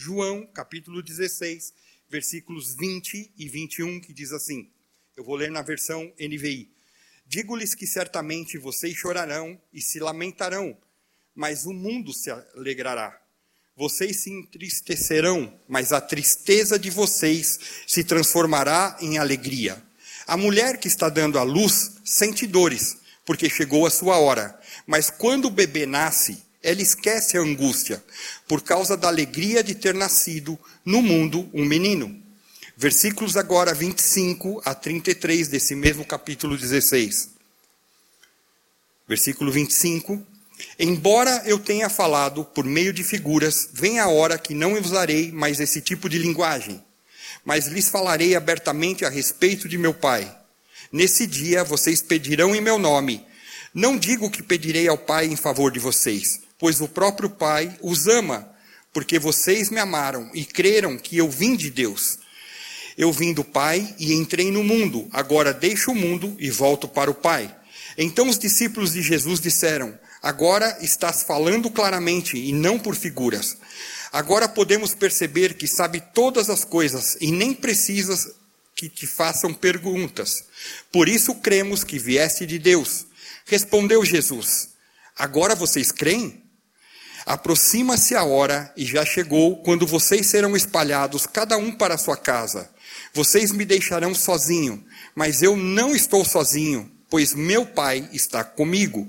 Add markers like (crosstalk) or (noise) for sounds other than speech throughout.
João, capítulo 16, versículos 20 e 21, que diz assim: Eu vou ler na versão NVI. Digo-lhes que certamente vocês chorarão e se lamentarão, mas o mundo se alegrará. Vocês se entristecerão, mas a tristeza de vocês se transformará em alegria. A mulher que está dando à luz sente dores, porque chegou a sua hora. Mas quando o bebê nasce, ela esquece a angústia, por causa da alegria de ter nascido no mundo um menino. Versículos agora 25 a 33 desse mesmo capítulo 16. Versículo 25. Embora eu tenha falado por meio de figuras, vem a hora que não usarei mais esse tipo de linguagem, mas lhes falarei abertamente a respeito de meu Pai. Nesse dia vocês pedirão em meu nome. Não digo que pedirei ao Pai em favor de vocês, pois o próprio Pai os ama, porque vocês me amaram e creram que eu vim de Deus. Eu vim do Pai e entrei no mundo, agora deixo o mundo e volto para o Pai. Então os discípulos de Jesus disseram: Agora estás falando claramente e não por figuras. Agora podemos perceber que sabe todas as coisas e nem precisas que te façam perguntas. Por isso cremos que vieste de Deus. Respondeu Jesus: Agora vocês creem? Aproxima-se a hora, e já chegou, quando vocês serão espalhados, cada um para sua casa. Vocês me deixarão sozinho, mas eu não estou sozinho, pois meu Pai está comigo.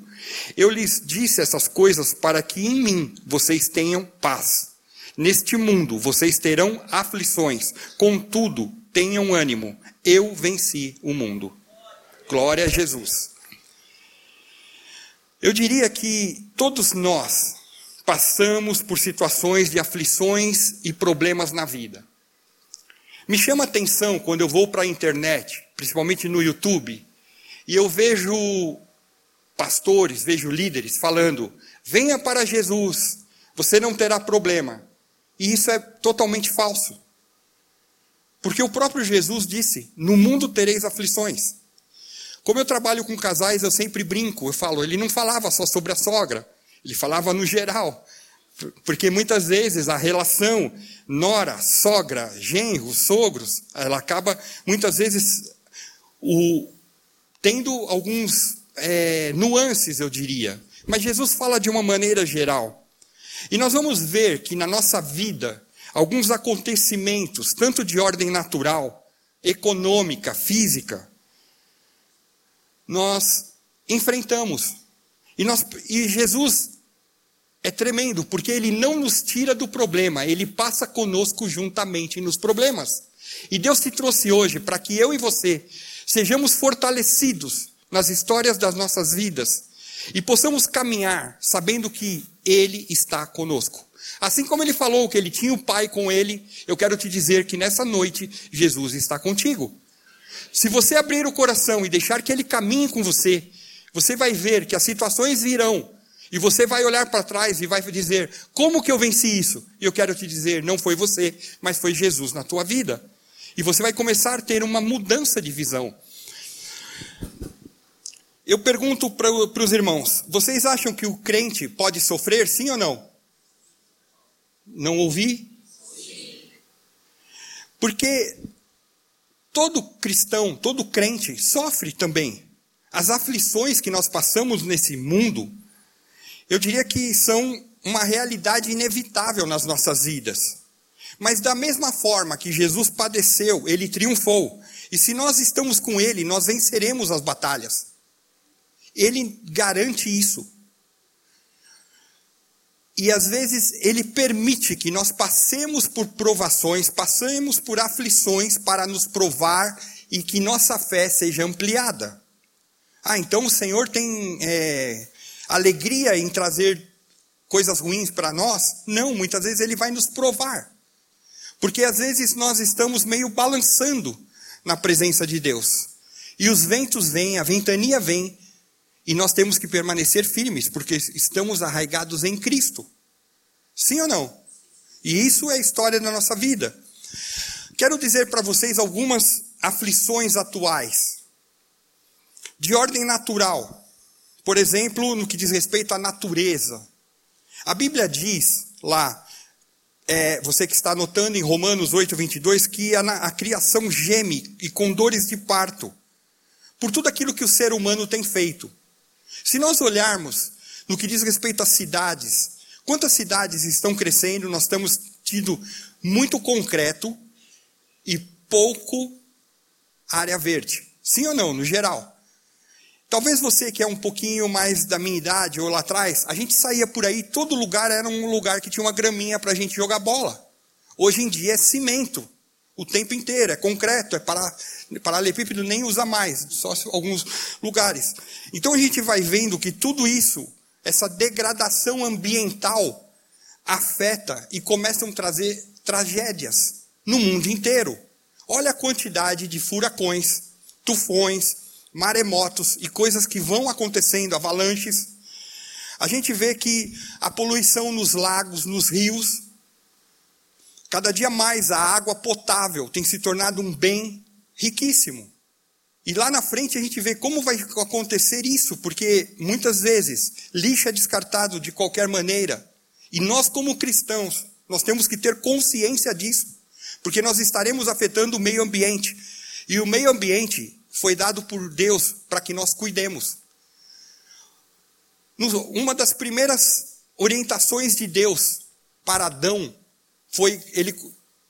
Eu lhes disse essas coisas para que em mim vocês tenham paz. Neste mundo vocês terão aflições, contudo, tenham ânimo. Eu venci o mundo. Glória a Jesus. Eu diria que todos nós passamos por situações de aflições e problemas na vida. Me chama atenção quando eu vou para a internet, principalmente no YouTube, e eu vejo pastores, vejo líderes falando: venha para Jesus, você não terá problema. E isso é totalmente falso. Porque o próprio Jesus disse: no mundo tereis aflições. Como eu trabalho com casais, eu sempre brinco, eu falo, ele não falava só sobre a sogra, ele falava no geral. Porque muitas vezes a relação nora, sogra, genro, sogros, ela acaba muitas vezes o, tendo alguns é, nuances, eu diria. Mas Jesus fala de uma maneira geral. E nós vamos ver que na nossa vida, alguns acontecimentos, tanto de ordem natural, econômica, física, nós enfrentamos. E, nós, e Jesus é tremendo, porque ele não nos tira do problema, ele passa conosco juntamente nos problemas. E Deus te trouxe hoje para que eu e você sejamos fortalecidos nas histórias das nossas vidas e possamos caminhar sabendo que Ele está conosco. Assim como ele falou que ele tinha o Pai com ele, eu quero te dizer que nessa noite Jesus está contigo. Se você abrir o coração e deixar que ele caminhe com você, você vai ver que as situações virão e você vai olhar para trás e vai dizer: Como que eu venci isso? E eu quero te dizer: não foi você, mas foi Jesus na tua vida. E você vai começar a ter uma mudança de visão. Eu pergunto para os irmãos: vocês acham que o crente pode sofrer, sim ou não? Não ouvi? Sim. Porque todo cristão, todo crente sofre também. As aflições que nós passamos nesse mundo eu diria que são uma realidade inevitável nas nossas vidas. Mas da mesma forma que Jesus padeceu, ele triunfou. E se nós estamos com ele, nós venceremos as batalhas. Ele garante isso. E às vezes ele permite que nós passemos por provações, passemos por aflições para nos provar e que nossa fé seja ampliada. Ah, então o Senhor tem é, alegria em trazer coisas ruins para nós? Não, muitas vezes ele vai nos provar. Porque às vezes nós estamos meio balançando na presença de Deus. E os ventos vêm, a ventania vem, e nós temos que permanecer firmes, porque estamos arraigados em Cristo. Sim ou não? E isso é a história da nossa vida. Quero dizer para vocês algumas aflições atuais, de ordem natural. Por exemplo, no que diz respeito à natureza. A Bíblia diz lá, é, você que está anotando em Romanos 8, 22, que a, a criação geme e com dores de parto, por tudo aquilo que o ser humano tem feito. Se nós olharmos no que diz respeito às cidades, quantas cidades estão crescendo, nós estamos tido muito concreto e pouco área verde. Sim ou não, no geral? Talvez você que é um pouquinho mais da minha idade ou lá atrás, a gente saía por aí, todo lugar era um lugar que tinha uma graminha para a gente jogar bola. Hoje em dia é cimento, o tempo inteiro, é concreto, é para paralelepípedo nem usa mais, só alguns lugares. Então a gente vai vendo que tudo isso, essa degradação ambiental, afeta e começam a trazer tragédias no mundo inteiro. Olha a quantidade de furacões, tufões, maremotos e coisas que vão acontecendo, avalanches. A gente vê que a poluição nos lagos, nos rios, cada dia mais a água potável tem se tornado um bem riquíssimo. E lá na frente a gente vê como vai acontecer isso, porque muitas vezes lixo é descartado de qualquer maneira. E nós, como cristãos, nós temos que ter consciência disso, porque nós estaremos afetando o meio ambiente. E o meio ambiente foi dado por Deus para que nós cuidemos. Uma das primeiras orientações de Deus para Adão foi ele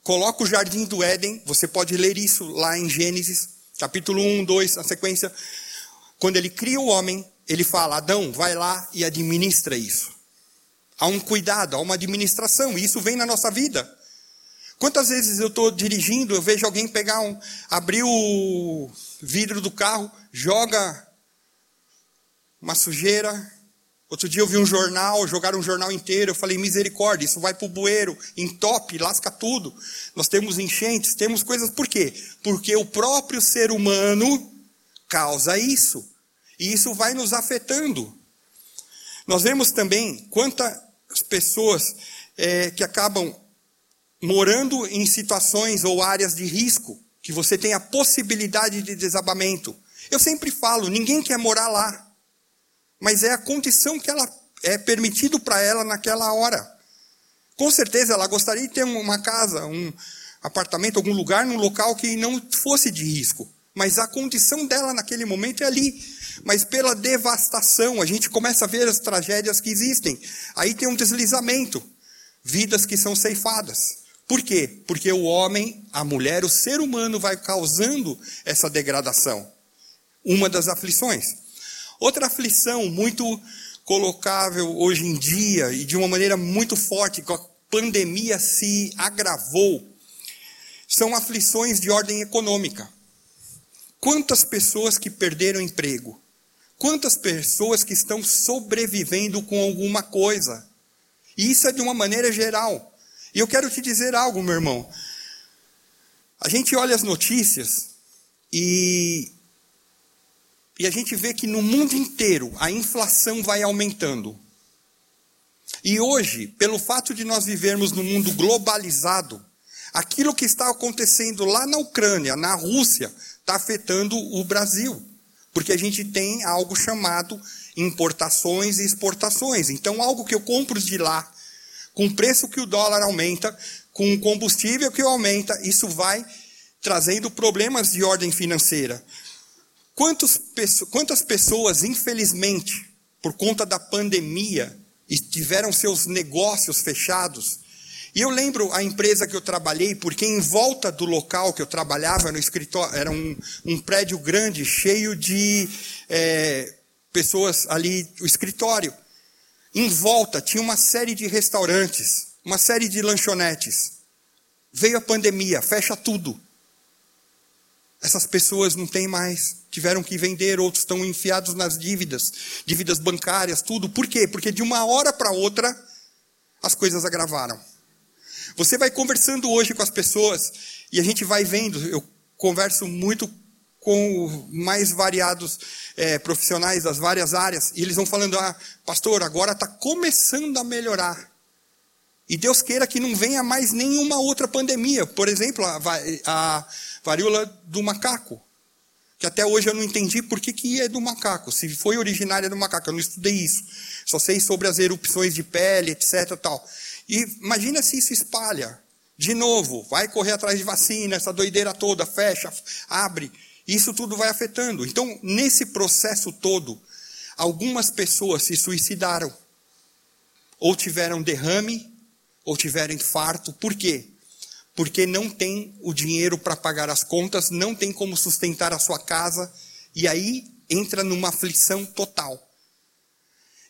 coloca o jardim do Éden, você pode ler isso lá em Gênesis, capítulo 1, 2, na sequência. Quando ele cria o homem, ele fala: Adão, vai lá e administra isso. Há um cuidado, há uma administração, e isso vem na nossa vida. Quantas vezes eu estou dirigindo, eu vejo alguém pegar um, abrir o vidro do carro, joga uma sujeira. Outro dia eu vi um jornal, jogaram um jornal inteiro, eu falei, misericórdia, isso vai para o bueiro, entope, lasca tudo. Nós temos enchentes, temos coisas, por quê? Porque o próprio ser humano causa isso. E isso vai nos afetando. Nós vemos também quantas pessoas é, que acabam morando em situações ou áreas de risco, que você tem a possibilidade de desabamento. Eu sempre falo, ninguém quer morar lá, mas é a condição que ela é permitido para ela naquela hora. Com certeza ela gostaria de ter uma casa, um apartamento, algum lugar, num local que não fosse de risco. Mas a condição dela naquele momento é ali. Mas pela devastação, a gente começa a ver as tragédias que existem. Aí tem um deslizamento, vidas que são ceifadas. Por quê? Porque o homem, a mulher, o ser humano vai causando essa degradação. Uma das aflições. Outra aflição muito colocável hoje em dia e de uma maneira muito forte, que a pandemia se agravou, são aflições de ordem econômica. Quantas pessoas que perderam emprego? Quantas pessoas que estão sobrevivendo com alguma coisa? E isso é de uma maneira geral. E eu quero te dizer algo, meu irmão. A gente olha as notícias e, e a gente vê que no mundo inteiro a inflação vai aumentando. E hoje, pelo fato de nós vivermos num mundo globalizado, aquilo que está acontecendo lá na Ucrânia, na Rússia, está afetando o Brasil. Porque a gente tem algo chamado importações e exportações. Então, algo que eu compro de lá com o preço que o dólar aumenta, com o combustível que aumenta, isso vai trazendo problemas de ordem financeira. Quantos, quantas pessoas, infelizmente, por conta da pandemia, tiveram seus negócios fechados? E eu lembro a empresa que eu trabalhei, porque em volta do local que eu trabalhava, no escritório, era um, um prédio grande, cheio de é, pessoas ali, o escritório. Em volta tinha uma série de restaurantes, uma série de lanchonetes. Veio a pandemia, fecha tudo. Essas pessoas não têm mais, tiveram que vender, outros estão enfiados nas dívidas, dívidas bancárias, tudo. Por quê? Porque de uma hora para outra as coisas agravaram. Você vai conversando hoje com as pessoas e a gente vai vendo. Eu converso muito com mais variados é, profissionais das várias áreas e eles vão falando: ah, pastor, agora está começando a melhorar. E Deus queira que não venha mais nenhuma outra pandemia. Por exemplo, a, a varíola do macaco. Que até hoje eu não entendi por que, que é do macaco. Se foi originária do macaco, eu não estudei isso. Só sei sobre as erupções de pele, etc. Tal. E imagina se isso espalha. De novo, vai correr atrás de vacina, essa doideira toda, fecha, abre. Isso tudo vai afetando. Então, nesse processo todo, algumas pessoas se suicidaram. Ou tiveram derrame, ou tiveram infarto. Por quê? Porque não tem o dinheiro para pagar as contas, não tem como sustentar a sua casa, e aí entra numa aflição total.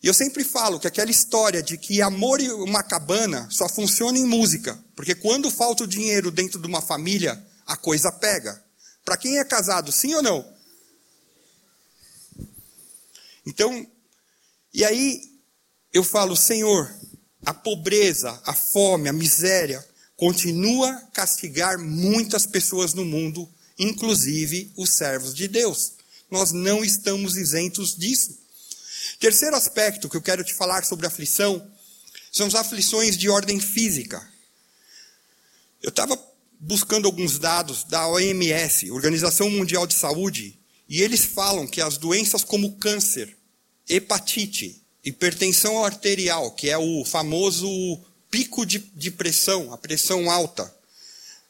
E eu sempre falo que aquela história de que amor e uma cabana só funciona em música, porque quando falta o dinheiro dentro de uma família, a coisa pega. Para quem é casado, sim ou não? Então, e aí eu falo, Senhor, a pobreza, a fome, a miséria, continua a castigar muitas pessoas no mundo, inclusive os servos de Deus. Nós não estamos isentos disso. Terceiro aspecto que eu quero te falar sobre aflição são as aflições de ordem física. Eu estava buscando alguns dados da OMS, Organização Mundial de Saúde, e eles falam que as doenças como câncer, hepatite, hipertensão arterial, que é o famoso pico de, de pressão, a pressão alta,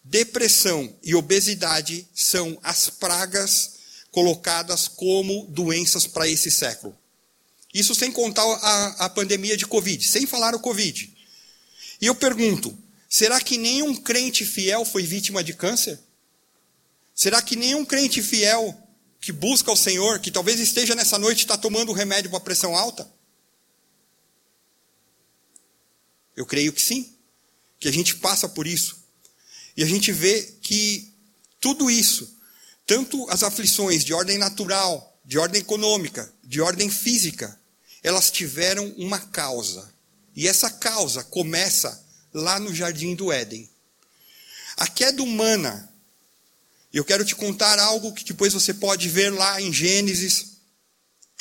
depressão e obesidade são as pragas colocadas como doenças para esse século. Isso sem contar a, a pandemia de Covid, sem falar o Covid. E eu pergunto: será que nenhum crente fiel foi vítima de câncer? Será que nenhum crente fiel que busca o Senhor, que talvez esteja nessa noite, está tomando remédio para pressão alta? Eu creio que sim, que a gente passa por isso. E a gente vê que tudo isso, tanto as aflições de ordem natural, de ordem econômica, de ordem física, elas tiveram uma causa. E essa causa começa lá no jardim do Éden. A queda humana, eu quero te contar algo que depois você pode ver lá em Gênesis,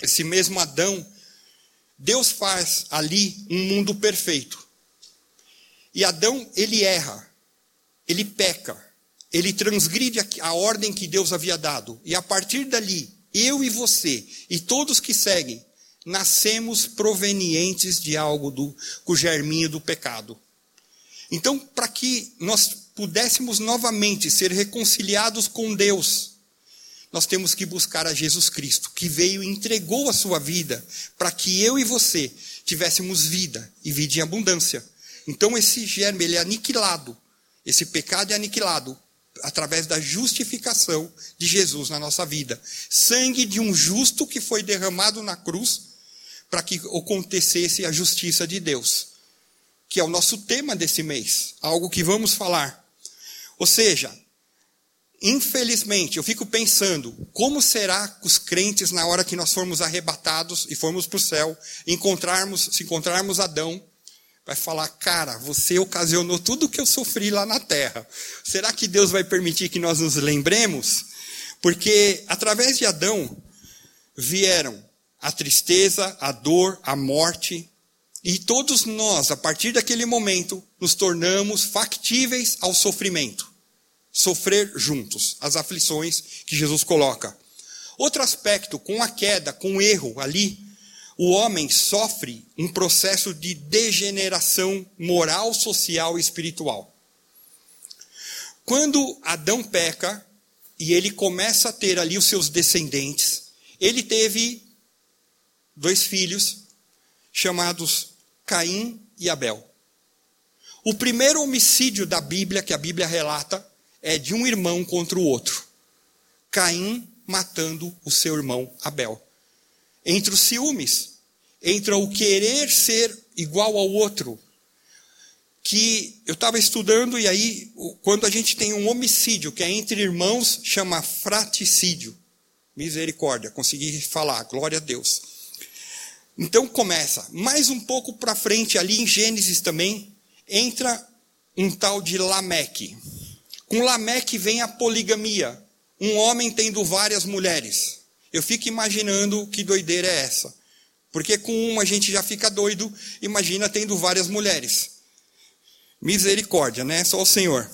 esse mesmo Adão, Deus faz ali um mundo perfeito. E Adão, ele erra, ele peca, ele transgride a ordem que Deus havia dado. E a partir dali, eu e você, e todos que seguem, nascemos provenientes de algo do, com o germinho do pecado. Então, para que nós pudéssemos novamente ser reconciliados com Deus, nós temos que buscar a Jesus Cristo, que veio e entregou a sua vida para que eu e você tivéssemos vida e vida em abundância. Então esse germe ele é aniquilado, esse pecado é aniquilado através da justificação de Jesus na nossa vida. Sangue de um justo que foi derramado na cruz para que acontecesse a justiça de Deus, que é o nosso tema desse mês, algo que vamos falar. Ou seja, infelizmente, eu fico pensando, como será os crentes na hora que nós formos arrebatados e formos para o céu, encontrarmos, se encontrarmos Adão, vai falar: Cara, você ocasionou tudo o que eu sofri lá na terra. Será que Deus vai permitir que nós nos lembremos? Porque através de Adão vieram a tristeza, a dor, a morte, e todos nós, a partir daquele momento, nos tornamos factíveis ao sofrimento. Sofrer juntos as aflições que Jesus coloca. Outro aspecto, com a queda, com o erro ali, o homem sofre um processo de degeneração moral, social e espiritual. Quando Adão peca e ele começa a ter ali os seus descendentes, ele teve dois filhos chamados Caim e Abel. O primeiro homicídio da Bíblia, que a Bíblia relata, é de um irmão contra o outro. Caim matando o seu irmão Abel entre os ciúmes, entre o querer ser igual ao outro. Que eu estava estudando e aí, quando a gente tem um homicídio que é entre irmãos, chama fraticídio. Misericórdia, consegui falar, glória a Deus. Então começa. Mais um pouco para frente, ali em Gênesis também, entra um tal de Lameque. Com Lameque vem a poligamia, um homem tendo várias mulheres. Eu fico imaginando que doideira é essa. Porque com uma a gente já fica doido, imagina tendo várias mulheres. Misericórdia, né? Só o Senhor.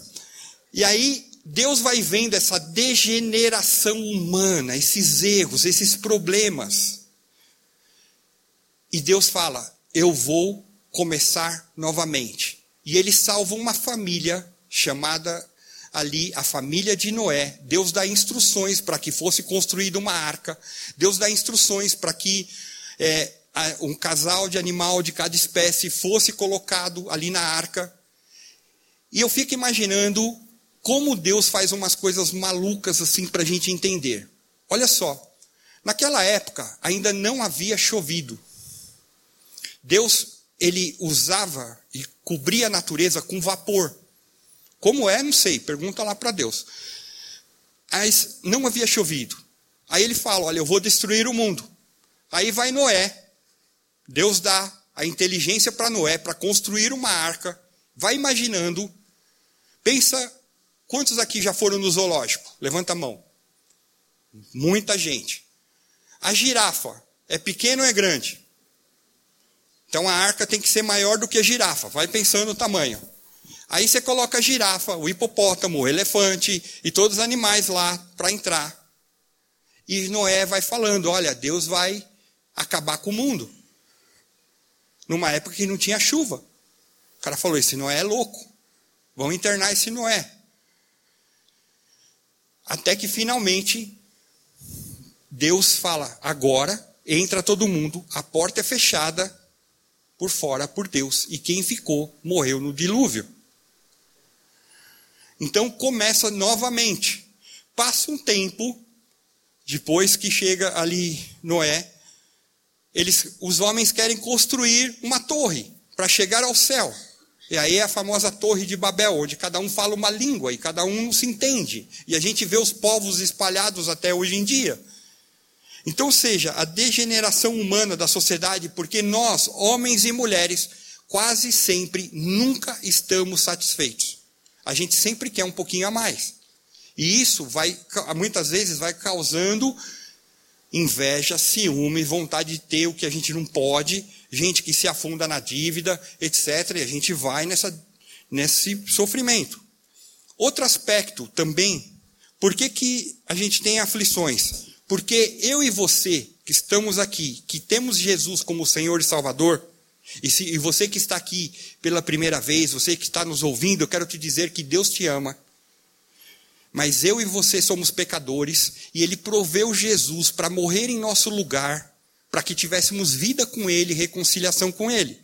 E aí, Deus vai vendo essa degeneração humana, esses erros, esses problemas. E Deus fala: Eu vou começar novamente. E ele salva uma família chamada ali a família de Noé. Deus dá instruções para que fosse construída uma arca. Deus dá instruções para que é, um casal de animal de cada espécie fosse colocado ali na arca. E eu fico imaginando como Deus faz umas coisas malucas assim para a gente entender. Olha só, naquela época ainda não havia chovido. Deus ele usava e cobria a natureza com vapor. Como é, não sei, pergunta lá para Deus. Mas não havia chovido. Aí ele fala: Olha, eu vou destruir o mundo. Aí vai Noé. Deus dá a inteligência para Noé para construir uma arca. Vai imaginando. Pensa quantos aqui já foram no zoológico? Levanta a mão. Muita gente. A girafa é pequena ou é grande? Então a arca tem que ser maior do que a girafa. Vai pensando no tamanho. Aí você coloca a girafa, o hipopótamo, o elefante e todos os animais lá para entrar. E Noé vai falando: olha, Deus vai acabar com o mundo. Numa época que não tinha chuva. O cara falou: esse Noé é louco. Vão internar esse Noé. Até que finalmente Deus fala: agora entra todo mundo, a porta é fechada por fora por Deus, e quem ficou morreu no dilúvio. Então começa novamente. Passa um tempo, depois que chega ali Noé, eles, os homens querem construir uma torre para chegar ao céu. E aí é a famosa Torre de Babel, onde cada um fala uma língua e cada um se entende. E a gente vê os povos espalhados até hoje em dia. Então, seja, a degeneração humana da sociedade, porque nós, homens e mulheres, quase sempre nunca estamos satisfeitos. A gente sempre quer um pouquinho a mais. E isso vai, muitas vezes, vai causando inveja, ciúme, vontade de ter o que a gente não pode, gente que se afunda na dívida, etc. E a gente vai nessa, nesse sofrimento. Outro aspecto também, por que, que a gente tem aflições? Porque eu e você, que estamos aqui, que temos Jesus como Senhor e Salvador, e, se, e você que está aqui pela primeira vez, você que está nos ouvindo, eu quero te dizer que Deus te ama. Mas eu e você somos pecadores, e Ele proveu Jesus para morrer em nosso lugar, para que tivéssemos vida com Ele, reconciliação com Ele.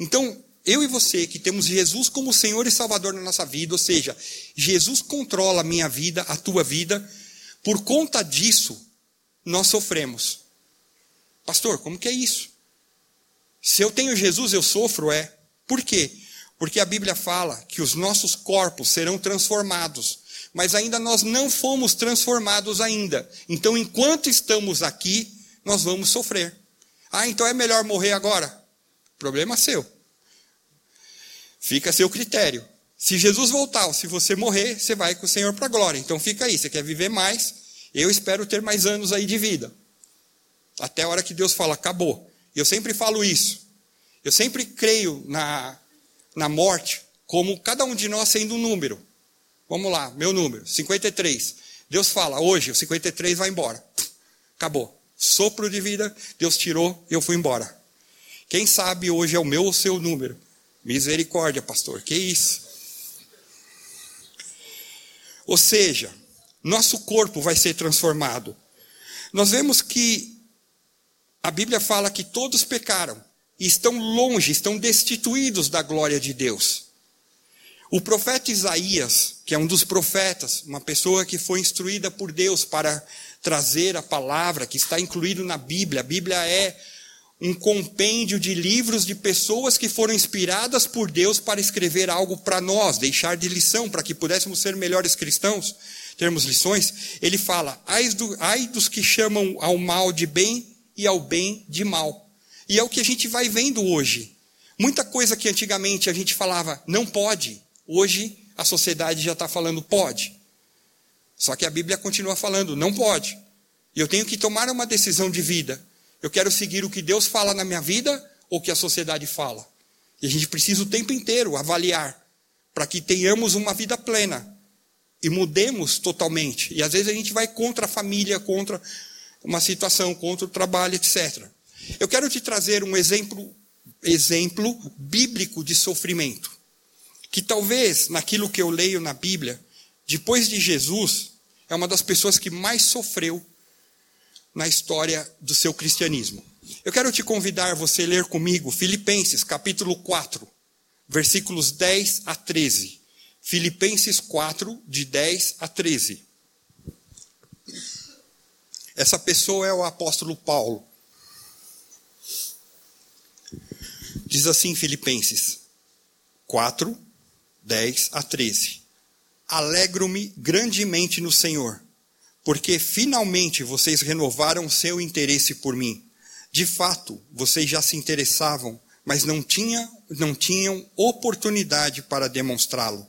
Então, eu e você que temos Jesus como Senhor e Salvador na nossa vida, ou seja, Jesus controla a minha vida, a tua vida, por conta disso, nós sofremos. Pastor, como que é isso? Se eu tenho Jesus, eu sofro, é. Por quê? Porque a Bíblia fala que os nossos corpos serão transformados, mas ainda nós não fomos transformados ainda. Então, enquanto estamos aqui, nós vamos sofrer. Ah, então é melhor morrer agora? Problema seu. Fica a seu critério. Se Jesus voltar, ou se você morrer, você vai com o Senhor para a glória. Então fica aí. Você quer viver mais? Eu espero ter mais anos aí de vida. Até a hora que Deus fala, acabou. Eu sempre falo isso. Eu sempre creio na, na morte como cada um de nós sendo um número. Vamos lá, meu número, 53. Deus fala, hoje o 53 vai embora. Acabou. Sopro de vida, Deus tirou e eu fui embora. Quem sabe hoje é o meu ou seu número? Misericórdia, pastor, que isso? Ou seja, nosso corpo vai ser transformado. Nós vemos que a Bíblia fala que todos pecaram e estão longe, estão destituídos da glória de Deus. O profeta Isaías, que é um dos profetas, uma pessoa que foi instruída por Deus para trazer a palavra, que está incluído na Bíblia. A Bíblia é um compêndio de livros de pessoas que foram inspiradas por Deus para escrever algo para nós, deixar de lição, para que pudéssemos ser melhores cristãos termos lições, ele fala: ai, do, ai dos que chamam ao mal de bem e ao bem de mal. E é o que a gente vai vendo hoje. Muita coisa que antigamente a gente falava, não pode, Hoje a sociedade já está falando pode. Só que a Bíblia continua falando não pode. E eu tenho que tomar uma decisão de vida. Eu quero seguir o que Deus fala na minha vida ou o que a sociedade fala. E a gente precisa o tempo inteiro avaliar para que tenhamos uma vida plena e mudemos totalmente. E às vezes a gente vai contra a família, contra uma situação, contra o trabalho, etc. Eu quero te trazer um exemplo, exemplo bíblico de sofrimento, que talvez naquilo que eu leio na Bíblia, depois de Jesus, é uma das pessoas que mais sofreu na história do seu cristianismo. Eu quero te convidar você a ler comigo Filipenses capítulo 4, versículos 10 a 13. Filipenses 4, de 10 a 13. Essa pessoa é o apóstolo Paulo. Diz assim Filipenses 4, 10 a 13. Alegro-me grandemente no Senhor, porque finalmente vocês renovaram seu interesse por mim. De fato, vocês já se interessavam, mas não, tinha, não tinham oportunidade para demonstrá-lo.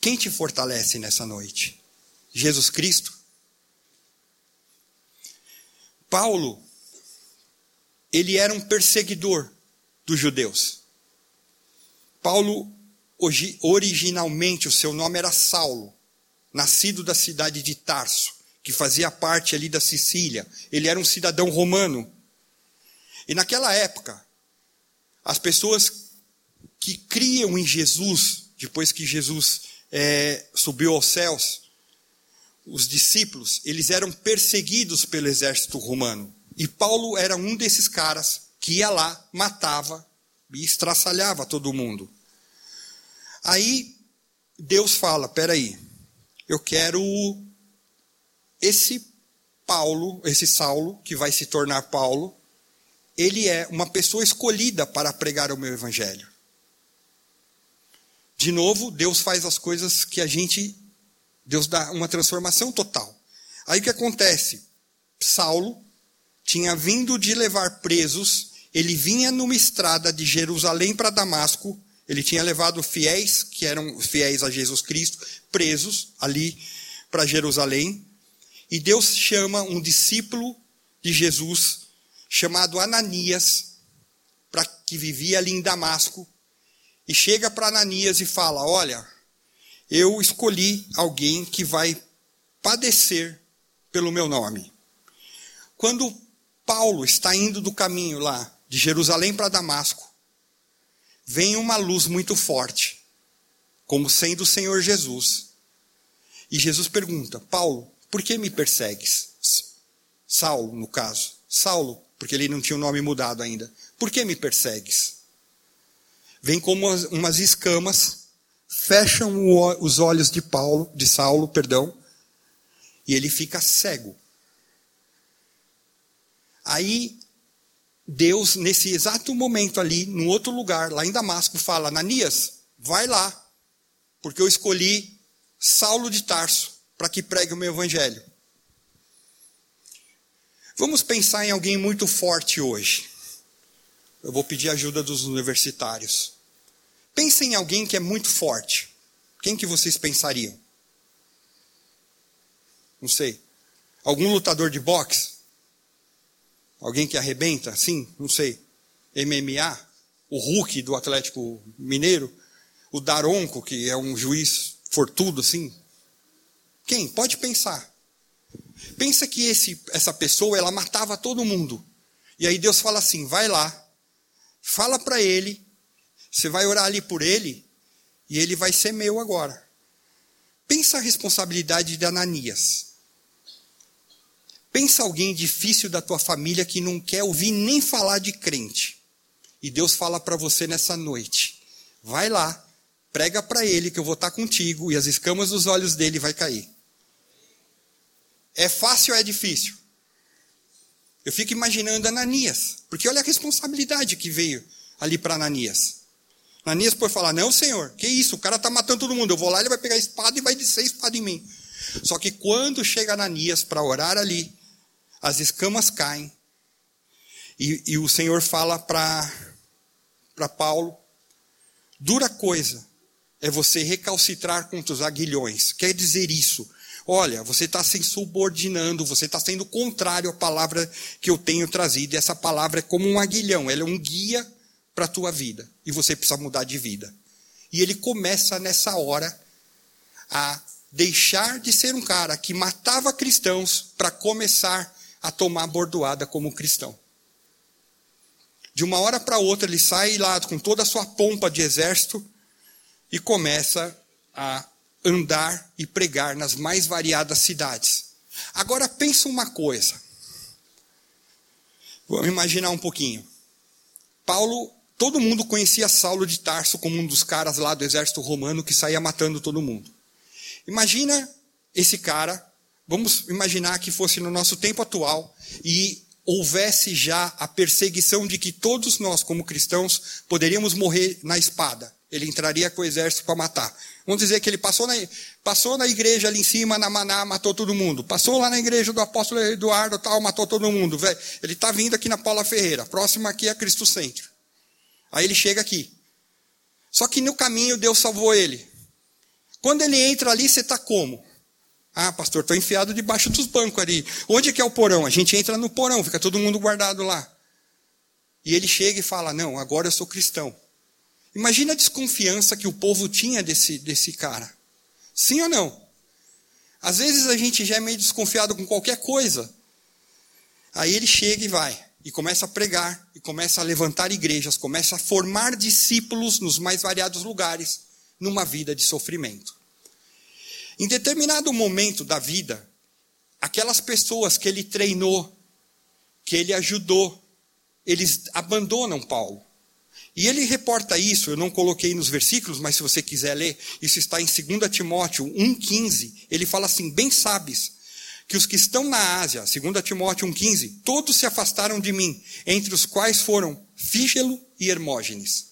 Quem te fortalece nessa noite? Jesus Cristo? Paulo, ele era um perseguidor dos judeus. Paulo, originalmente, o seu nome era Saulo, nascido da cidade de Tarso, que fazia parte ali da Sicília. Ele era um cidadão romano. E naquela época, as pessoas que criam em Jesus, depois que Jesus é, subiu aos céus, os discípulos, eles eram perseguidos pelo exército romano. E Paulo era um desses caras que ia lá, matava e estraçalhava todo mundo. Aí Deus fala: peraí, eu quero esse Paulo, esse Saulo, que vai se tornar Paulo, ele é uma pessoa escolhida para pregar o meu evangelho. De novo, Deus faz as coisas que a gente. Deus dá uma transformação total. Aí o que acontece? Saulo tinha vindo de levar presos, ele vinha numa estrada de Jerusalém para Damasco, ele tinha levado fiéis, que eram fiéis a Jesus Cristo, presos ali para Jerusalém, e Deus chama um discípulo de Jesus, chamado Ananias, para que vivia ali em Damasco, e chega para Ananias e fala: Olha, eu escolhi alguém que vai padecer pelo meu nome. Quando Paulo está indo do caminho lá, de Jerusalém para Damasco, vem uma luz muito forte, como sendo o Senhor Jesus. E Jesus pergunta: Paulo, por que me persegues? Saulo, no caso. Saulo, porque ele não tinha o nome mudado ainda. Por que me persegues? Vem como umas escamas, fecham os olhos de Paulo, de Saulo, perdão, e ele fica cego. Aí Deus, nesse exato momento ali, num outro lugar, lá em Damasco, fala: Ananias, vai lá, porque eu escolhi Saulo de Tarso para que pregue o meu evangelho. Vamos pensar em alguém muito forte hoje. Eu vou pedir ajuda dos universitários. Pensem em alguém que é muito forte. Quem que vocês pensariam? Não sei. Algum lutador de boxe? Alguém que arrebenta? Sim, não sei. MMA? O Hulk do Atlético Mineiro? O Daronco, que é um juiz fortudo assim? Quem? Pode pensar. Pensa que esse, essa pessoa, ela matava todo mundo. E aí Deus fala assim: vai lá, Fala para ele, você vai orar ali por ele, e ele vai ser meu agora. Pensa a responsabilidade de Ananias. Pensa alguém difícil da tua família que não quer ouvir nem falar de crente. E Deus fala para você nessa noite: vai lá, Prega para ele que eu vou estar contigo e as escamas dos olhos dele vai cair. É fácil ou é difícil? Eu fico imaginando Ananias, porque olha a responsabilidade que veio ali para Ananias. Ananias pode falar: Não, senhor, que isso? O cara está matando todo mundo. Eu vou lá, ele vai pegar a espada e vai descer a espada em mim. Só que quando chega Ananias para orar ali, as escamas caem. E, e o Senhor fala para Paulo: dura coisa é você recalcitrar contra os aguilhões. Quer dizer isso? Olha, você está se subordinando, você está sendo contrário à palavra que eu tenho trazido. E essa palavra é como um aguilhão, ela é um guia para a tua vida. E você precisa mudar de vida. E ele começa nessa hora a deixar de ser um cara que matava cristãos para começar a tomar bordoada como cristão. De uma hora para outra, ele sai lá com toda a sua pompa de exército e começa a andar e pregar nas mais variadas cidades. Agora pensa uma coisa. Vamos imaginar um pouquinho. Paulo, todo mundo conhecia Saulo de Tarso como um dos caras lá do exército romano que saía matando todo mundo. Imagina esse cara Vamos imaginar que fosse no nosso tempo atual e houvesse já a perseguição de que todos nós, como cristãos, poderíamos morrer na espada. Ele entraria com o exército para matar. Vamos dizer que ele passou na, passou na igreja ali em cima, na Maná, matou todo mundo. Passou lá na igreja do apóstolo Eduardo, tal, matou todo mundo. Ele está vindo aqui na Paula Ferreira. Próximo aqui é Cristo Centro. Aí ele chega aqui. Só que no caminho Deus salvou ele. Quando ele entra ali, você está como? Ah, pastor, estou enfiado debaixo dos bancos ali. Onde que é o porão? A gente entra no porão, fica todo mundo guardado lá. E ele chega e fala: Não, agora eu sou cristão. Imagina a desconfiança que o povo tinha desse, desse cara. Sim ou não? Às vezes a gente já é meio desconfiado com qualquer coisa. Aí ele chega e vai, e começa a pregar, e começa a levantar igrejas, começa a formar discípulos nos mais variados lugares, numa vida de sofrimento. Em determinado momento da vida, aquelas pessoas que ele treinou, que ele ajudou, eles abandonam Paulo. E ele reporta isso, eu não coloquei nos versículos, mas se você quiser ler, isso está em 2 Timóteo 1,15. Ele fala assim: Bem sabes que os que estão na Ásia, 2 Timóteo 1,15, todos se afastaram de mim, entre os quais foram Fígelo e Hermógenes.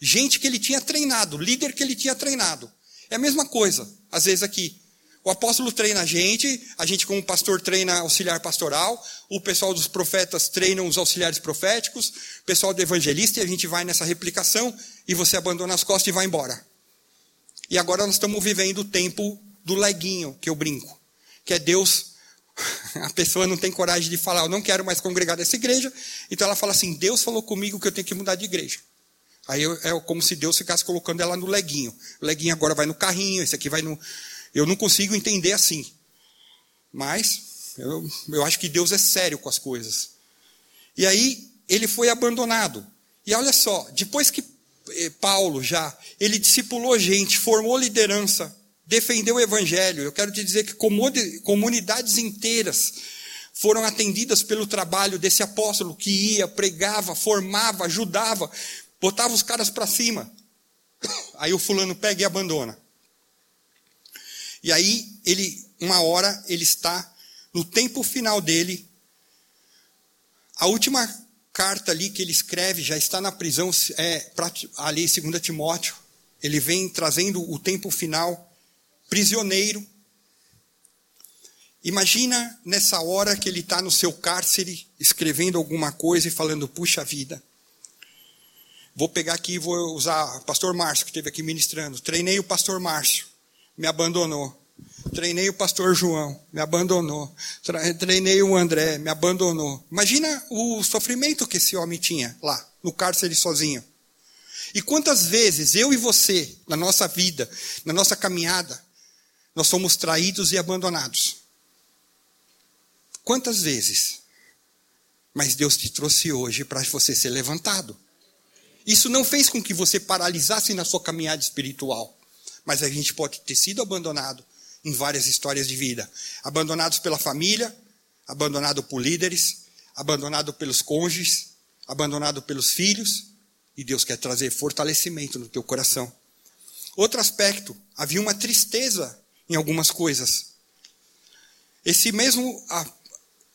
Gente que ele tinha treinado, líder que ele tinha treinado. É a mesma coisa, às vezes aqui. O apóstolo treina a gente, a gente como pastor treina auxiliar pastoral, o pessoal dos profetas treina os auxiliares proféticos, o pessoal do evangelista, e a gente vai nessa replicação, e você abandona as costas e vai embora. E agora nós estamos vivendo o tempo do leguinho, que eu brinco, que é Deus, (laughs) a pessoa não tem coragem de falar, eu não quero mais congregar nessa igreja, então ela fala assim, Deus falou comigo que eu tenho que mudar de igreja. Aí é como se Deus ficasse colocando ela no leguinho. O leguinho agora vai no carrinho, esse aqui vai no. Eu não consigo entender assim. Mas eu, eu acho que Deus é sério com as coisas. E aí ele foi abandonado. E olha só, depois que eh, Paulo já, ele discipulou gente, formou liderança, defendeu o evangelho. Eu quero te dizer que comunidades inteiras foram atendidas pelo trabalho desse apóstolo que ia, pregava, formava, ajudava, botava os caras para cima. (coughs) Aí o fulano pega e abandona. E aí ele, uma hora, ele está no tempo final dele. A última carta ali que ele escreve já está na prisão, é pra, ali 2 Timóteo. Ele vem trazendo o tempo final, prisioneiro. Imagina nessa hora que ele está no seu cárcere, escrevendo alguma coisa e falando: puxa vida, Vou pegar aqui e vou usar o pastor Márcio, que esteve aqui ministrando. Treinei o pastor Márcio, me abandonou. Treinei o pastor João, me abandonou. Treinei o André, me abandonou. Imagina o sofrimento que esse homem tinha lá, no cárcere sozinho. E quantas vezes eu e você, na nossa vida, na nossa caminhada, nós somos traídos e abandonados? Quantas vezes? Mas Deus te trouxe hoje para você ser levantado. Isso não fez com que você paralisasse na sua caminhada espiritual. Mas a gente pode ter sido abandonado em várias histórias de vida. Abandonados pela família, abandonado por líderes, abandonado pelos cônjuges, abandonado pelos filhos. E Deus quer trazer fortalecimento no teu coração. Outro aspecto, havia uma tristeza em algumas coisas. Esse mesmo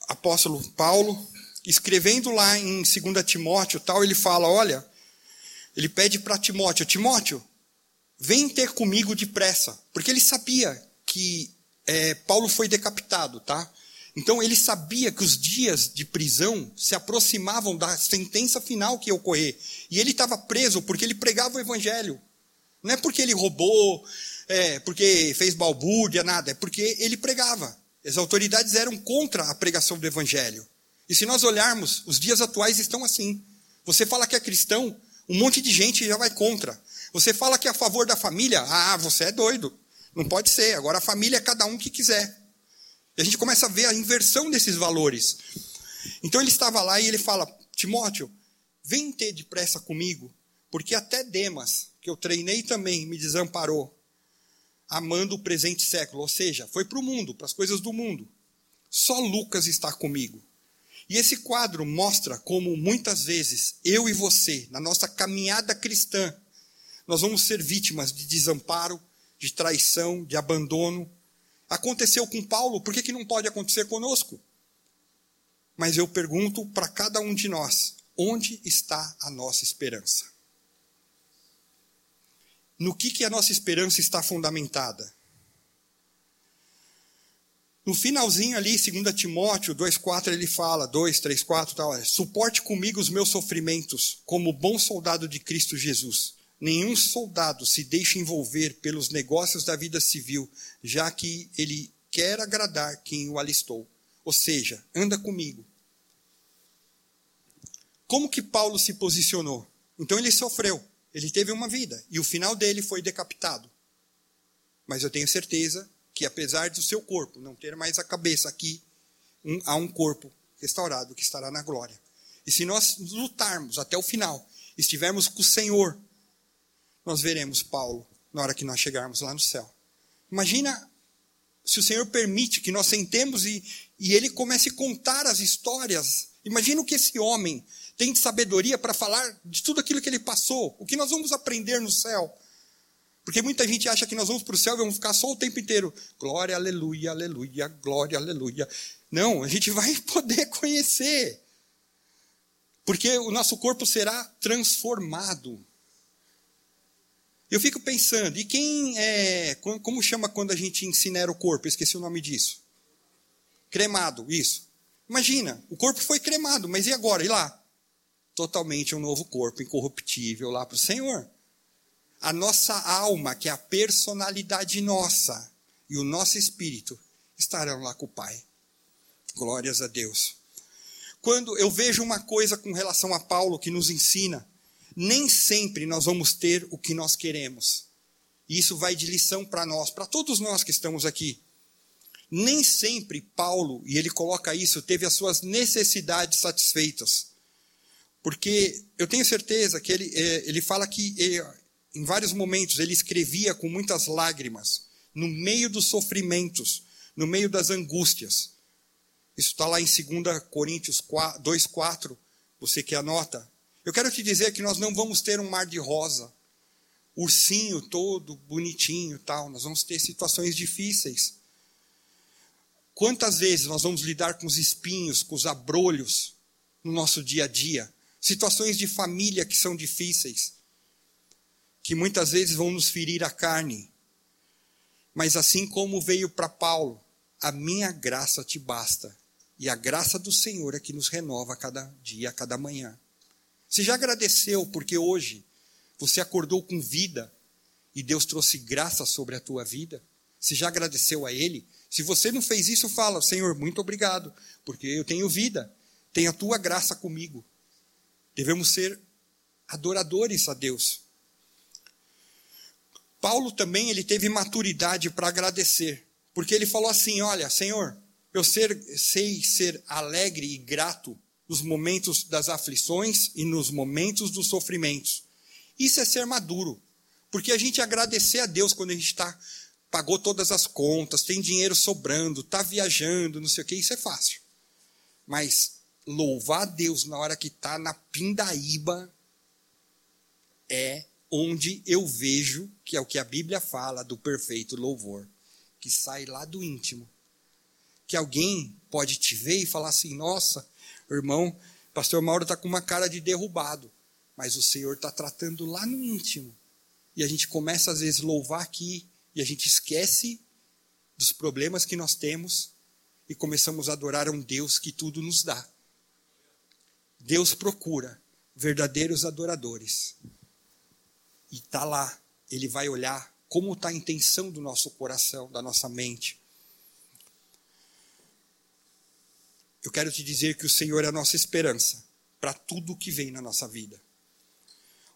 apóstolo Paulo, escrevendo lá em 2 Timóteo, tal, ele fala, olha, ele pede para Timóteo, Timóteo, vem ter comigo depressa, porque ele sabia que é, Paulo foi decapitado, tá? Então ele sabia que os dias de prisão se aproximavam da sentença final que ia ocorrer. E ele estava preso porque ele pregava o evangelho. Não é porque ele roubou, é, porque fez balbúrdia, nada. É porque ele pregava. As autoridades eram contra a pregação do evangelho. E se nós olharmos, os dias atuais estão assim. Você fala que é cristão, um monte de gente já vai contra. Você fala que é a favor da família, ah, você é doido. Não pode ser. Agora a família é cada um que quiser. E a gente começa a ver a inversão desses valores. Então ele estava lá e ele fala: Timóteo, vem ter depressa comigo, porque até Demas, que eu treinei também, me desamparou, amando o presente século. Ou seja, foi para o mundo, para as coisas do mundo. Só Lucas está comigo. E esse quadro mostra como muitas vezes eu e você, na nossa caminhada cristã, nós vamos ser vítimas de desamparo, de traição, de abandono. Aconteceu com Paulo, por que, que não pode acontecer conosco? Mas eu pergunto para cada um de nós: onde está a nossa esperança? No que, que a nossa esperança está fundamentada? No finalzinho ali, 2 Timóteo 2,4, ele fala, 2, 3, 4, tal, suporte comigo os meus sofrimentos, como bom soldado de Cristo Jesus. Nenhum soldado se deixa envolver pelos negócios da vida civil, já que ele quer agradar quem o alistou. Ou seja, anda comigo. Como que Paulo se posicionou? Então ele sofreu, ele teve uma vida, e o final dele foi decapitado. Mas eu tenho certeza que, apesar do seu corpo não ter mais a cabeça aqui, um, há um corpo restaurado que estará na glória. E se nós lutarmos até o final, estivermos com o Senhor, nós veremos Paulo na hora que nós chegarmos lá no céu. Imagina se o Senhor permite que nós sentemos e, e ele comece a contar as histórias. Imagina o que esse homem tem de sabedoria para falar de tudo aquilo que ele passou, o que nós vamos aprender no céu. Porque muita gente acha que nós vamos para o céu e vamos ficar só o tempo inteiro. Glória, aleluia, aleluia, glória, aleluia. Não, a gente vai (laughs) poder conhecer. Porque o nosso corpo será transformado. Eu fico pensando, e quem é. Como chama quando a gente incinera o corpo? Eu esqueci o nome disso. Cremado, isso. Imagina, o corpo foi cremado, mas e agora? E lá? Totalmente um novo corpo, incorruptível lá para o Senhor. A nossa alma, que é a personalidade nossa, e o nosso espírito estarão lá com o Pai. Glórias a Deus. Quando eu vejo uma coisa com relação a Paulo que nos ensina, nem sempre nós vamos ter o que nós queremos. E isso vai de lição para nós, para todos nós que estamos aqui. Nem sempre Paulo, e ele coloca isso, teve as suas necessidades satisfeitas. Porque eu tenho certeza que ele, é, ele fala que é, em vários momentos ele escrevia com muitas lágrimas, no meio dos sofrimentos, no meio das angústias. Isso está lá em 2 Coríntios 2,4, você que anota. Eu quero te dizer que nós não vamos ter um mar de rosa, ursinho todo bonitinho, tal. Nós vamos ter situações difíceis. Quantas vezes nós vamos lidar com os espinhos, com os abrolhos no nosso dia a dia? Situações de família que são difíceis, que muitas vezes vão nos ferir a carne. Mas assim como veio para Paulo, a minha graça te basta. E a graça do Senhor é que nos renova a cada dia, a cada manhã. Você já agradeceu porque hoje você acordou com vida e Deus trouxe graça sobre a tua vida? Você já agradeceu a Ele? Se você não fez isso, fala: Senhor, muito obrigado, porque eu tenho vida, tenho a tua graça comigo. Devemos ser adoradores a Deus. Paulo também ele teve maturidade para agradecer, porque ele falou assim: Olha, Senhor, eu ser, sei ser alegre e grato nos momentos das aflições e nos momentos dos sofrimentos. Isso é ser maduro, porque a gente agradecer a Deus quando a gente está pagou todas as contas, tem dinheiro sobrando, está viajando, não sei o que, isso é fácil. Mas louvar a Deus na hora que está na pindaíba é onde eu vejo, que é o que a Bíblia fala do perfeito louvor, que sai lá do íntimo. Que alguém pode te ver e falar assim: nossa, irmão, pastor Mauro está com uma cara de derrubado, mas o Senhor está tratando lá no íntimo. E a gente começa às vezes louvar aqui e a gente esquece dos problemas que nós temos e começamos a adorar a um Deus que tudo nos dá. Deus procura verdadeiros adoradores. E está lá, ele vai olhar como está a intenção do nosso coração, da nossa mente. Eu quero te dizer que o Senhor é a nossa esperança para tudo o que vem na nossa vida.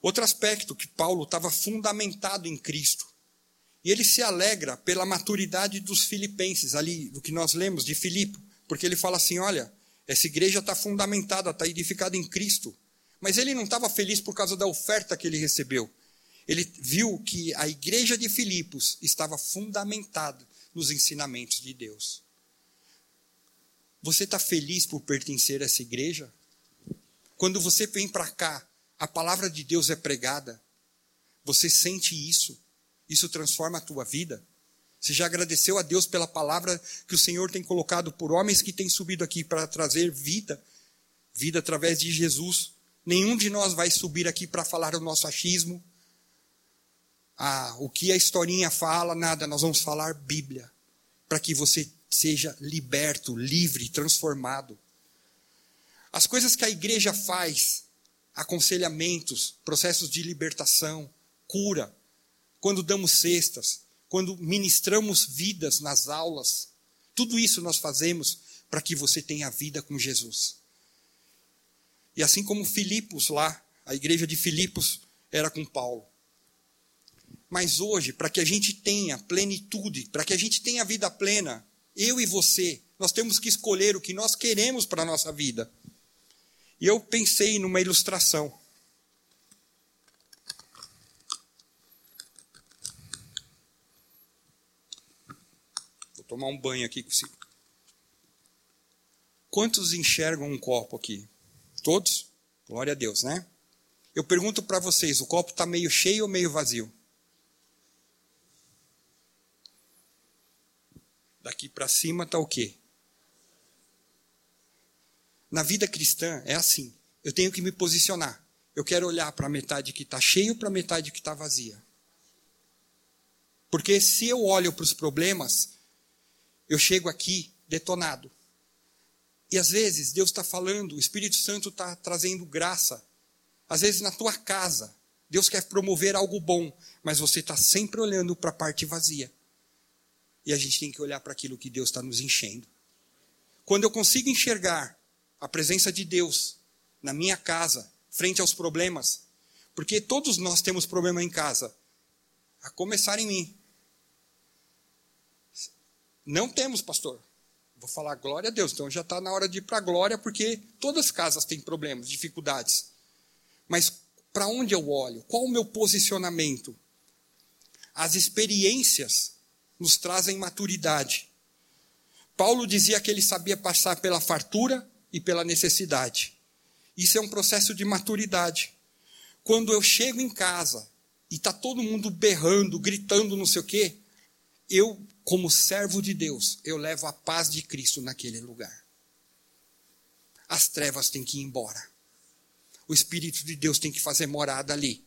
Outro aspecto que Paulo estava fundamentado em Cristo. E ele se alegra pela maturidade dos filipenses, ali do que nós lemos de Filipe, porque ele fala assim: olha, essa igreja está fundamentada, está edificada em Cristo. Mas ele não estava feliz por causa da oferta que ele recebeu. Ele viu que a igreja de Filipos estava fundamentada nos ensinamentos de Deus. Você está feliz por pertencer a essa igreja? Quando você vem para cá, a palavra de Deus é pregada. Você sente isso? Isso transforma a tua vida? Você já agradeceu a Deus pela palavra que o Senhor tem colocado por homens que têm subido aqui para trazer vida, vida através de Jesus? Nenhum de nós vai subir aqui para falar o nosso achismo. Ah, o que a historinha fala, nada, nós vamos falar Bíblia, para que você seja liberto, livre, transformado. As coisas que a igreja faz, aconselhamentos, processos de libertação, cura, quando damos cestas, quando ministramos vidas nas aulas, tudo isso nós fazemos para que você tenha vida com Jesus. E assim como Filipos lá, a igreja de Filipos era com Paulo. Mas hoje, para que a gente tenha plenitude, para que a gente tenha vida plena, eu e você, nós temos que escolher o que nós queremos para a nossa vida. E eu pensei numa ilustração. Vou tomar um banho aqui. Quantos enxergam um copo aqui? Todos? Glória a Deus, né? Eu pergunto para vocês: o copo está meio cheio ou meio vazio? Daqui para cima está o quê? Na vida cristã é assim. Eu tenho que me posicionar. Eu quero olhar para a metade que está cheio para a metade que está vazia. Porque se eu olho para os problemas, eu chego aqui detonado. E às vezes Deus está falando, o Espírito Santo está trazendo graça. Às vezes na tua casa, Deus quer promover algo bom, mas você está sempre olhando para a parte vazia. E a gente tem que olhar para aquilo que Deus está nos enchendo. Quando eu consigo enxergar a presença de Deus na minha casa, frente aos problemas, porque todos nós temos problema em casa, a começar em mim. Não temos, pastor. Vou falar glória a Deus. Então já está na hora de ir para a glória, porque todas as casas têm problemas, dificuldades. Mas para onde eu olho? Qual o meu posicionamento? As experiências nos trazem maturidade. Paulo dizia que ele sabia passar pela fartura e pela necessidade. Isso é um processo de maturidade. Quando eu chego em casa e está todo mundo berrando, gritando, não sei o quê, eu como servo de Deus, eu levo a paz de Cristo naquele lugar. As trevas têm que ir embora. O Espírito de Deus tem que fazer morada ali.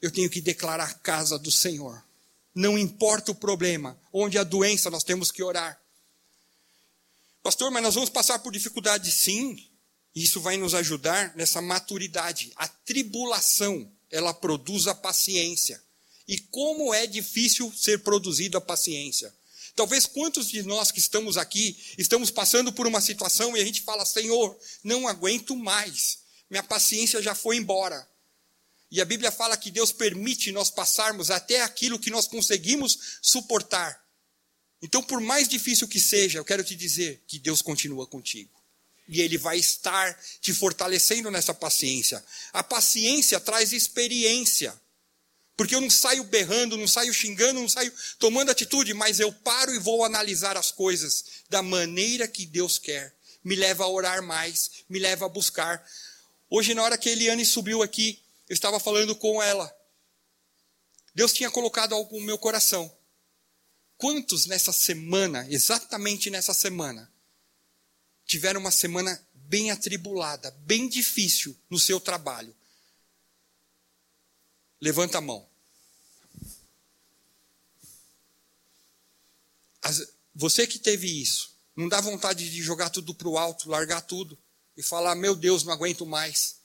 Eu tenho que declarar a casa do Senhor. Não importa o problema, onde a doença, nós temos que orar. Pastor, mas nós vamos passar por dificuldade sim. E isso vai nos ajudar nessa maturidade. A tribulação, ela produz a paciência. E como é difícil ser produzida a paciência. Talvez quantos de nós que estamos aqui estamos passando por uma situação e a gente fala: Senhor, não aguento mais, minha paciência já foi embora. E a Bíblia fala que Deus permite nós passarmos até aquilo que nós conseguimos suportar. Então, por mais difícil que seja, eu quero te dizer que Deus continua contigo. E Ele vai estar te fortalecendo nessa paciência. A paciência traz experiência. Porque eu não saio berrando, não saio xingando, não saio tomando atitude, mas eu paro e vou analisar as coisas da maneira que Deus quer. Me leva a orar mais, me leva a buscar. Hoje, na hora que a Eliane subiu aqui, eu estava falando com ela. Deus tinha colocado algo no meu coração. Quantos nessa semana, exatamente nessa semana, tiveram uma semana bem atribulada, bem difícil no seu trabalho? Levanta a mão. As, você que teve isso, não dá vontade de jogar tudo para o alto, largar tudo e falar: Meu Deus, não aguento mais.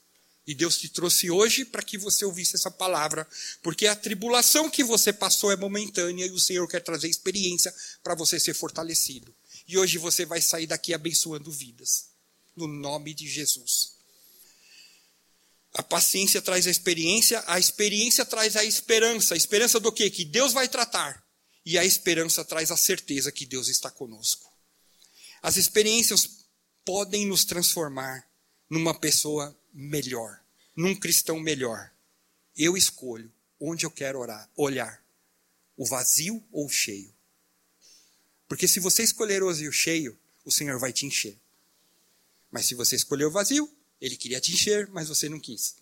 E Deus te trouxe hoje para que você ouvisse essa palavra, porque a tribulação que você passou é momentânea e o Senhor quer trazer experiência para você ser fortalecido. E hoje você vai sair daqui abençoando vidas, no nome de Jesus. A paciência traz a experiência, a experiência traz a esperança. A esperança do quê? Que Deus vai tratar. E a esperança traz a certeza que Deus está conosco. As experiências podem nos transformar numa pessoa melhor, num cristão melhor. Eu escolho onde eu quero orar, olhar, o vazio ou o cheio. Porque se você escolher o vazio cheio, o Senhor vai te encher. Mas se você escolher o vazio, ele queria te encher, mas você não quis.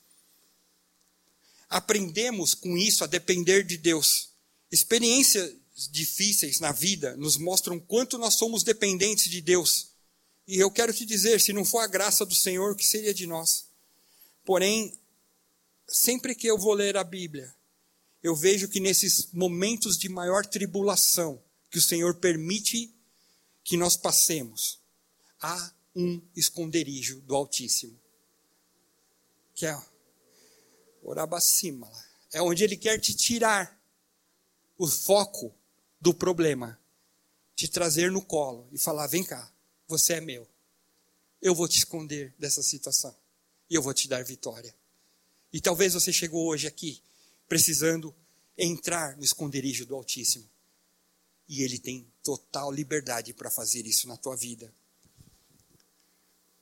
Aprendemos com isso a depender de Deus. Experiências difíceis na vida nos mostram quanto nós somos dependentes de Deus. E eu quero te dizer, se não for a graça do Senhor, o que seria de nós? Porém, sempre que eu vou ler a Bíblia, eu vejo que nesses momentos de maior tribulação que o Senhor permite que nós passemos, há um esconderijo do Altíssimo que é Orabacima, é onde ele quer te tirar o foco do problema, te trazer no colo e falar: vem cá, você é meu. Eu vou te esconder dessa situação e eu vou te dar vitória. E talvez você chegou hoje aqui precisando entrar no esconderijo do Altíssimo. E ele tem total liberdade para fazer isso na tua vida.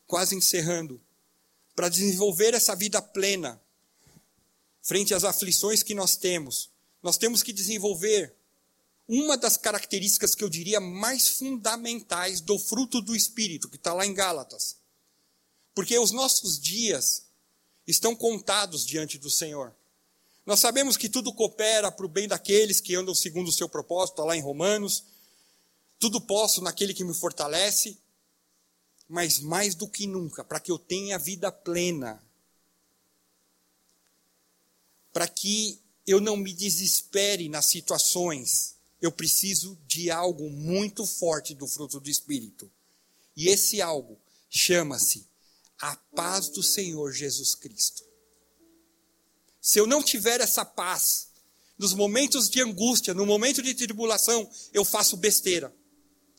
Quase encerrando, para desenvolver essa vida plena, frente às aflições que nós temos, nós temos que desenvolver uma das características que eu diria mais fundamentais do fruto do Espírito, que está lá em Gálatas. Porque os nossos dias estão contados diante do Senhor. Nós sabemos que tudo coopera para o bem daqueles que andam segundo o seu propósito, está lá em Romanos. Tudo posso naquele que me fortalece mas mais do que nunca, para que eu tenha vida plena, para que eu não me desespere nas situações, eu preciso de algo muito forte do fruto do Espírito. E esse algo chama-se a paz do Senhor Jesus Cristo. Se eu não tiver essa paz, nos momentos de angústia, no momento de tribulação, eu faço besteira,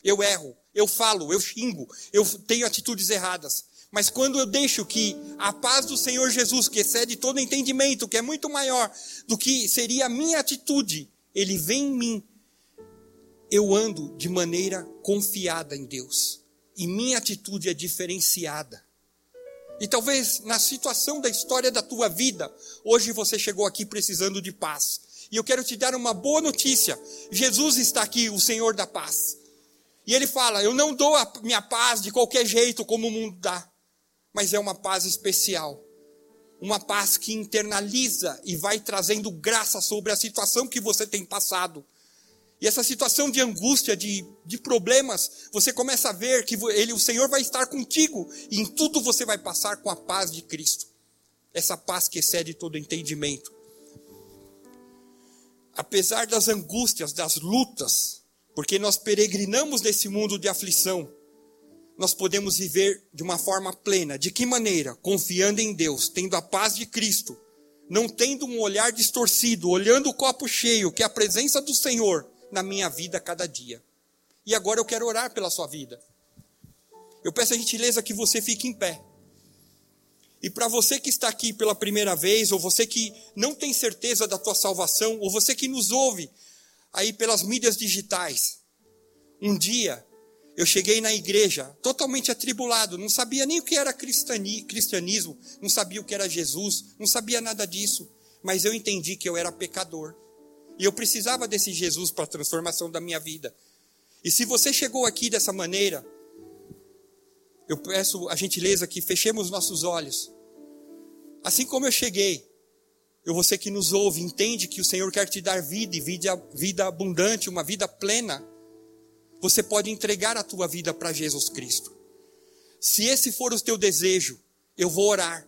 eu erro, eu falo, eu xingo, eu tenho atitudes erradas. Mas quando eu deixo que a paz do Senhor Jesus, que excede todo entendimento, que é muito maior do que seria a minha atitude, ele vem em mim, eu ando de maneira confiada em Deus. E minha atitude é diferenciada. E talvez na situação da história da tua vida, hoje você chegou aqui precisando de paz. E eu quero te dar uma boa notícia: Jesus está aqui, o Senhor da paz. E ele fala: Eu não dou a minha paz de qualquer jeito como o mundo dá, mas é uma paz especial. Uma paz que internaliza e vai trazendo graça sobre a situação que você tem passado. E essa situação de angústia, de, de problemas, você começa a ver que ele, o Senhor vai estar contigo. E em tudo você vai passar com a paz de Cristo. Essa paz que excede todo entendimento. Apesar das angústias, das lutas, porque nós peregrinamos nesse mundo de aflição, nós podemos viver de uma forma plena. De que maneira? Confiando em Deus, tendo a paz de Cristo, não tendo um olhar distorcido, olhando o copo cheio, que é a presença do Senhor na minha vida cada dia. E agora eu quero orar pela sua vida. Eu peço a gentileza que você fique em pé. E para você que está aqui pela primeira vez, ou você que não tem certeza da tua salvação, ou você que nos ouve aí pelas mídias digitais. Um dia, eu cheguei na igreja totalmente atribulado, não sabia nem o que era cristianismo, não sabia o que era Jesus, não sabia nada disso, mas eu entendi que eu era pecador. E eu precisava desse Jesus para a transformação da minha vida. E se você chegou aqui dessa maneira, eu peço a gentileza que fechemos nossos olhos. Assim como eu cheguei, eu você que nos ouve, entende que o Senhor quer te dar vida e vida, vida abundante, uma vida plena, você pode entregar a tua vida para Jesus Cristo. Se esse for o teu desejo, eu vou orar.